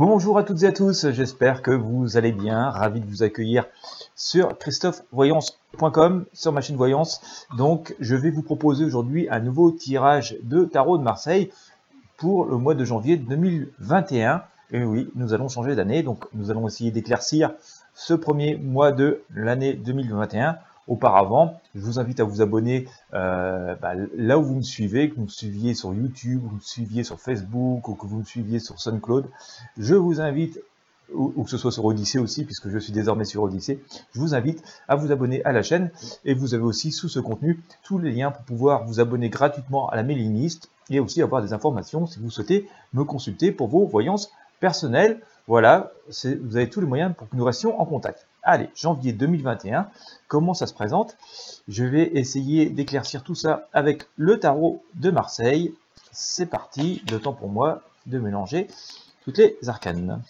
Bonjour à toutes et à tous, j'espère que vous allez bien, ravi de vous accueillir sur christophevoyance.com, sur ma Voyance. Donc je vais vous proposer aujourd'hui un nouveau tirage de tarot de Marseille pour le mois de janvier 2021. Et oui, nous allons changer d'année, donc nous allons essayer d'éclaircir ce premier mois de l'année 2021 auparavant. Je vous invite à vous abonner euh, bah, là où vous me suivez, que vous me suiviez sur YouTube, que vous me suiviez sur Facebook ou que vous me suiviez sur SoundCloud. Je vous invite ou, que ce soit sur Odyssée aussi, puisque je suis désormais sur Odyssée, je vous invite à vous abonner à la chaîne et vous avez aussi sous ce contenu tous les liens pour pouvoir vous abonner gratuitement à la mailing list et aussi avoir des informations si vous souhaitez me consulter pour vos voyances personnelles. Voilà, vous avez tous les moyens pour que nous restions en contact. Allez, janvier 2021, comment ça se présente? Je vais essayer d'éclaircir tout ça avec le tarot de Marseille. C'est parti, le temps pour moi de mélanger toutes les arcanes.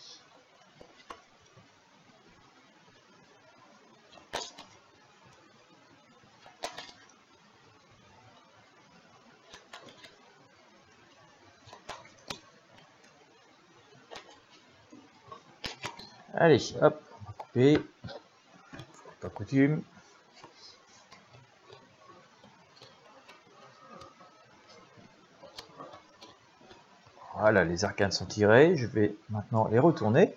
Allez, hop, pas coutume. Voilà, les arcanes sont tirés. Je vais maintenant les retourner.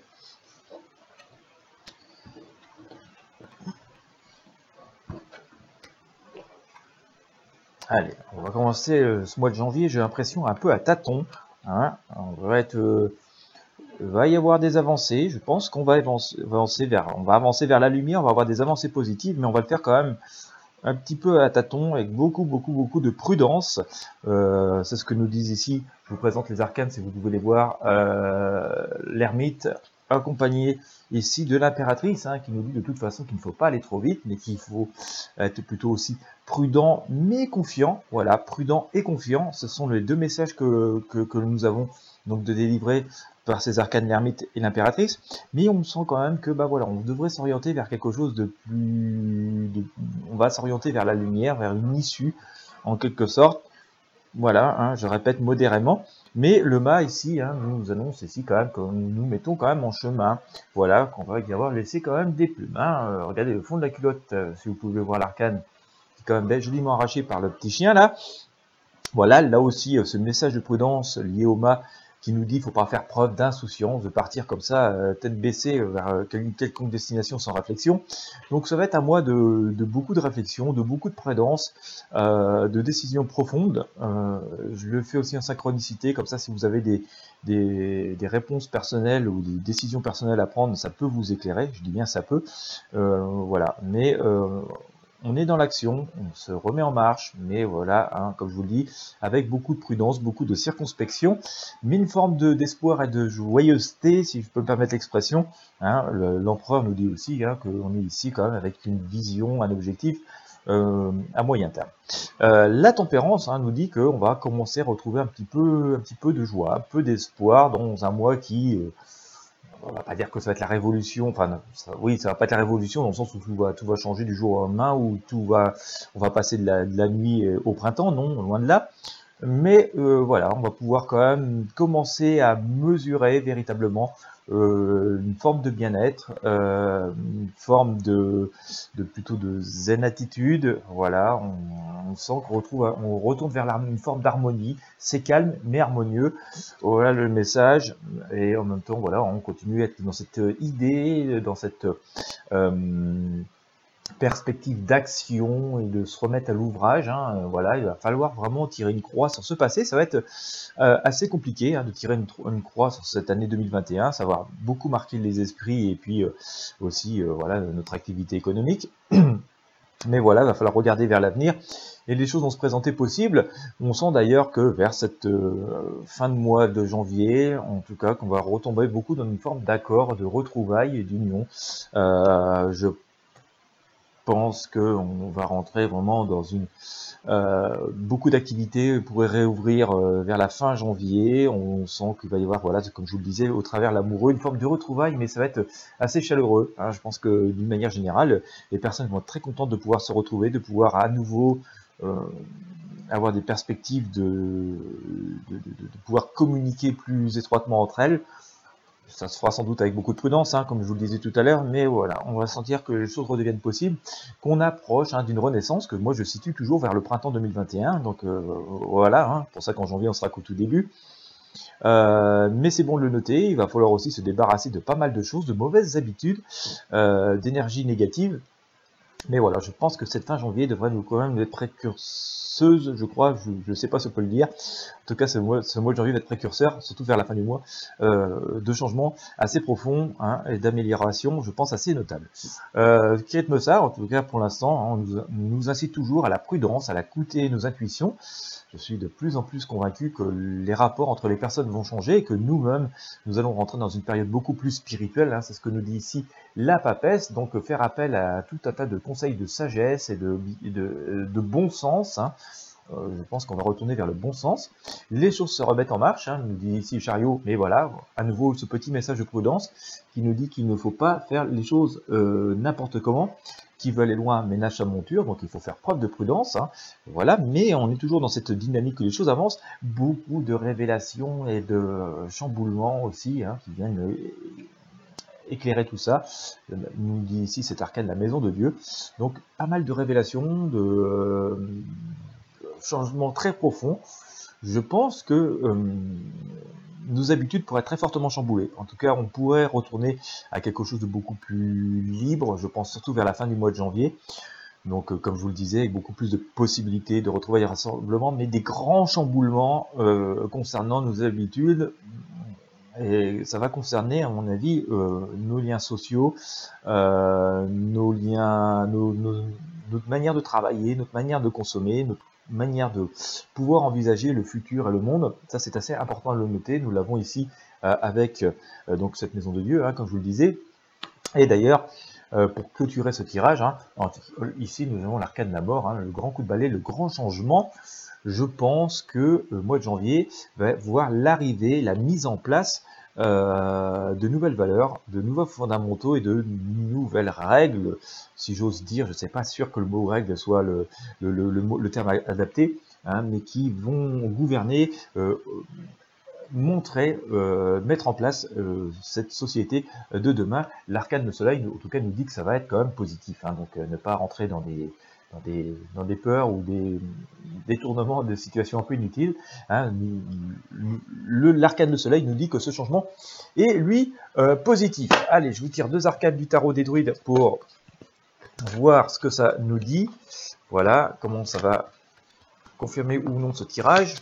Allez, on va commencer euh, ce mois de janvier. J'ai l'impression un peu à tâtons. Hein. On va être euh, va y avoir des avancées. Je pense qu'on va avancer vers, on va avancer vers la lumière, on va avoir des avancées positives, mais on va le faire quand même un petit peu à tâtons, avec beaucoup, beaucoup, beaucoup de prudence. Euh, c'est ce que nous disent ici. Je vous présente les arcanes si vous pouvez les voir. Euh, L'ermite accompagné ici de l'impératrice, hein, qui nous dit de toute façon qu'il ne faut pas aller trop vite, mais qu'il faut être plutôt aussi prudent mais confiant. Voilà, prudent et confiant, ce sont les deux messages que, que, que nous avons donc de délivrer par ces arcanes l'ermite et l'impératrice, mais on sent quand même que bah voilà, on devrait s'orienter vers quelque chose de plus, on va s'orienter vers la lumière, vers une issue en quelque sorte. Voilà, hein, je répète modérément, mais le mât ici hein, nous annonce ici quand même que nous mettons quand même en chemin. Voilà, qu'on va y avoir laissé quand même des plumes. Hein. Euh, regardez le fond de la culotte, euh, si vous pouvez voir l'arcane, qui est quand même joliment arraché par le petit chien là. Voilà, là aussi, euh, ce message de prudence lié au mât qui nous dit qu'il ne faut pas faire preuve d'insouciance, de partir comme ça, euh, tête baissée, euh, vers euh, une quelconque destination sans réflexion. Donc ça va être à moi de, beaucoup de réflexion, de beaucoup de prudence, de décisions profondes. je le fais aussi en synchronicité, comme ça si vous avez des, des, des, réponses personnelles ou des décisions personnelles à prendre, ça peut vous éclairer, je dis bien ça peut. voilà, mais on est dans l'action, on se remet en marche, mais voilà, hein, comme je vous le dis, avec beaucoup de prudence, beaucoup de circonspection, mais une forme d'espoir et de joyeuseté, si je peux me permettre l'expression. Hein, L'empereur nous dit aussi hein, qu'on est ici quand même avec une vision, un objectif euh, à moyen terme. Euh, la tempérance nous dit qu'on va commencer à retrouver un petit peu, un petit peu de joie, un peu d'espoir dans un mois qui... Euh, on va pas dire que ça va être la révolution, enfin oui, ça va pas être la révolution dans le sens où tout va, tout va changer du jour au lendemain, où tout va, on va passer de la, nuit euh, au printemps, non, loin de là. Mais euh, voilà, on va pouvoir quand même commencer à mesurer véritablement euh, une forme de bien-être, euh, une forme de, de, plutôt de zen attitude. Voilà, on sent qu'on retrouve, on retourne vers une forme d'harmonie. C'est calme mais harmonieux. Voilà le message. Et en même temps, voilà, on continue à être dans cette idée, dans cette euh, perspective d'action et de se remettre à l'ouvrage. Hein, euh, voilà, il va falloir vraiment tirer une croix sur ce passé. Ça va être euh, assez compliqué hein, de tirer une, croix sur cette année 2021. Ça va beaucoup marquer les esprits et puis euh, aussi voilà notre activité économique. Mais voilà, il va falloir regarder vers l'avenir et les choses vont se présenter possibles. On sent d'ailleurs que vers cette fin de mois de janvier, en tout cas, qu'on va retomber beaucoup dans une forme d'accord, de retrouvailles et d'union. je pense qu'on va rentrer vraiment dans une euh, beaucoup d'activités pourraient réouvrir euh, vers la fin janvier. On sent qu'il va y avoir, voilà, comme je vous le disais, au travers l'amoureux, une forme de retrouvailles, mais ça va être assez chaleureux. Hein. Je pense que d'une manière générale, les personnes vont être très contentes de pouvoir se retrouver, de pouvoir à nouveau euh, avoir des perspectives de, de, de, pouvoir communiquer plus étroitement entre elles ça se fera sans doute avec beaucoup de prudence, hein, comme je vous le disais tout à l'heure, mais voilà, on va sentir que les choses redeviennent possibles, qu'on approche hein, d'une renaissance que moi je situe toujours vers le printemps 2021. Donc euh, voilà, hein, pour ça qu'en janvier on sera qu'au tout début. Euh, mais c'est bon de le noter, il va falloir aussi se débarrasser de pas mal de choses, de mauvaises habitudes, euh, d'énergie négative. Mais voilà, je pense que cette fin janvier devrait nous quand même être précurseuse, je crois, je ne sais pas ce qu'on peut le dire. En tout cas, ce mois, ce mois de janvier va être précurseur, surtout vers la fin du mois, euh, de changements assez profonds hein, et d'améliorations, je pense, assez notables. Euh, Kirit Mossar, en tout cas pour l'instant, hein, nous, nous incite toujours à la prudence, à la coûter nos intuitions je suis de plus en plus convaincu que les rapports entre les personnes vont changer et que nous-mêmes, nous allons rentrer dans une période beaucoup plus spirituelle. Hein, c'est ce que nous dit ici la papesse. Donc faire appel à tout un tas de conseils de sagesse et de, de, bon sens. Hein. Euh, je pense qu'on va retourner vers le bon sens. Les choses se remettent en marche, hein, nous dit ici Chariot, mais voilà, à nouveau ce petit message de prudence qui nous dit qu'il ne faut pas faire les choses euh, n'importe comment, qui veut aller loin ménage sa monture, donc il faut faire preuve de prudence, hein. voilà, mais on est toujours dans cette dynamique que les choses avancent, beaucoup de révélations et de chamboulements aussi, hein, qui viennent éclairer tout ça, nous dit ici cet arcane la maison de Dieu, donc pas mal de révélations, de euh, changements très profonds, je pense que euh, nos habitudes pourraient très fortement chamboulées. En tout cas, on pourrait retourner à quelque chose de beaucoup plus libre, je pense surtout vers la fin du mois de janvier. Donc, euh, comme je vous le disais, avec beaucoup plus de possibilités de retrouver des rassemblements, mais des grands chamboulements euh, concernant nos habitudes. Et ça va concerner, à mon avis, euh, nos liens sociaux, nos liens, notre manière de travailler, notre manière de consommer, notre manière de pouvoir envisager le futur et le monde. Ça, c'est assez important à le noter. Nous l'avons ici euh, avec euh, donc cette maison de Dieu, hein, comme je vous le disais. Et d'ailleurs, euh, pour clôturer ce tirage, hein, ici nous avons l'arcane de la mort, hein, le grand coup de balai, le grand changement. Je pense que le mois de janvier va voir l'arrivée, la mise en place euh, de nouvelles valeurs, de nouveaux fondamentaux et de nouvelles règles, si j'ose dire, je ne sais pas sûr que le mot règle soit le, le, le, le terme adapté, hein, mais qui vont gouverner, euh, montrer, euh, mettre en place cette société de demain. L'arcane de soleil, en tout cas, nous dit que ça va être quand même positif, hein, donc ne pas rentrer dans des dans des, peurs ou des détournements de situations un peu inutiles. Hein, L'arcane de soleil nous dit que ce changement est, lui, euh, positif. Allez, je vous tire deux arcades du tarot des druides pour voir ce que ça nous dit. Voilà, comment ça va confirmer ou non ce tirage.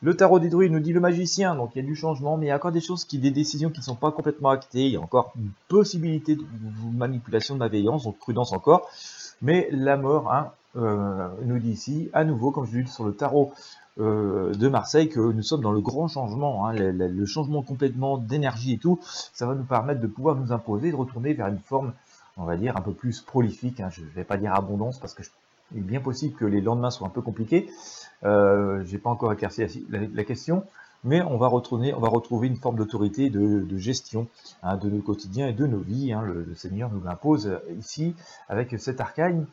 Le tarot des druides nous dit le magicien, donc il y a du changement, mais il y a encore des choses, qui, des décisions qui ne sont pas complètement actées, il y a encore une possibilité de manipulation de malveillance, donc prudence encore. Mais la mort hein, euh, nous dit ici, à nouveau, comme je l'ai dit sur le tarot euh, de Marseille, que nous sommes dans le grand changement, hein, le, changement complètement d'énergie et tout, ça va nous permettre de pouvoir nous imposer, de retourner vers une forme, on va dire, un peu plus prolifique. Hein. je ne vais pas dire abondance, parce que il est bien possible que les lendemains soient un peu compliqués. Euh, J'ai pas encore éclairci la, question, mais on va retourner, on va retrouver une forme d'autorité, de, gestion hein, de nos quotidiens et de nos vies. Hein. Le, Seigneur nous l'impose ici avec cet arcane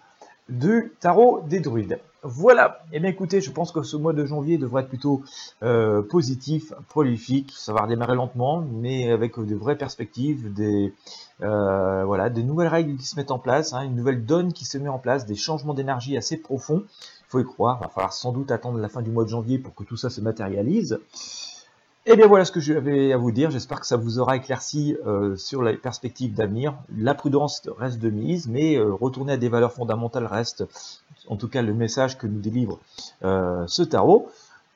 du tarot des druides. Voilà, et eh bien écoutez, je pense que ce mois de janvier devrait être plutôt euh, positif, prolifique, ça va redémarrer lentement, mais avec de vraies perspectives, des, euh, voilà, des nouvelles règles qui se mettent en place, hein, une nouvelle donne qui se met en place, des changements d'énergie assez profonds, faut y croire, il va falloir sans doute attendre la fin du mois de janvier pour que tout ça se matérialise. Et eh bien voilà ce que j'avais à vous dire, j'espère que ça vous aura éclairci euh, sur les perspectives d'avenir. La prudence reste de mise, mais euh, retourner à des valeurs fondamentales reste en tout cas le message que nous délivre euh, ce tarot.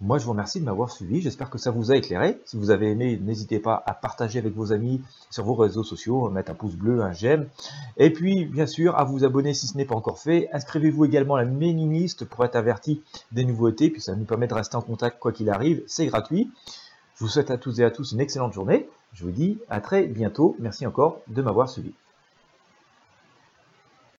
Moi, je vous remercie de m'avoir suivi. J'espère que ça vous a éclairé. Si vous avez aimé, n'hésitez pas à partager avec vos amis sur vos réseaux sociaux, mettre un pouce bleu, un j'aime. Et puis, bien sûr, à vous abonner si ce n'est pas encore fait. Inscrivez-vous également à la mailing list pour être averti des nouveautés. Puis ça nous permet de rester en contact quoi qu'il arrive. C'est gratuit. Je vous souhaite à tous et à tous une excellente journée. Je vous dis à très bientôt. Merci encore de m'avoir suivi.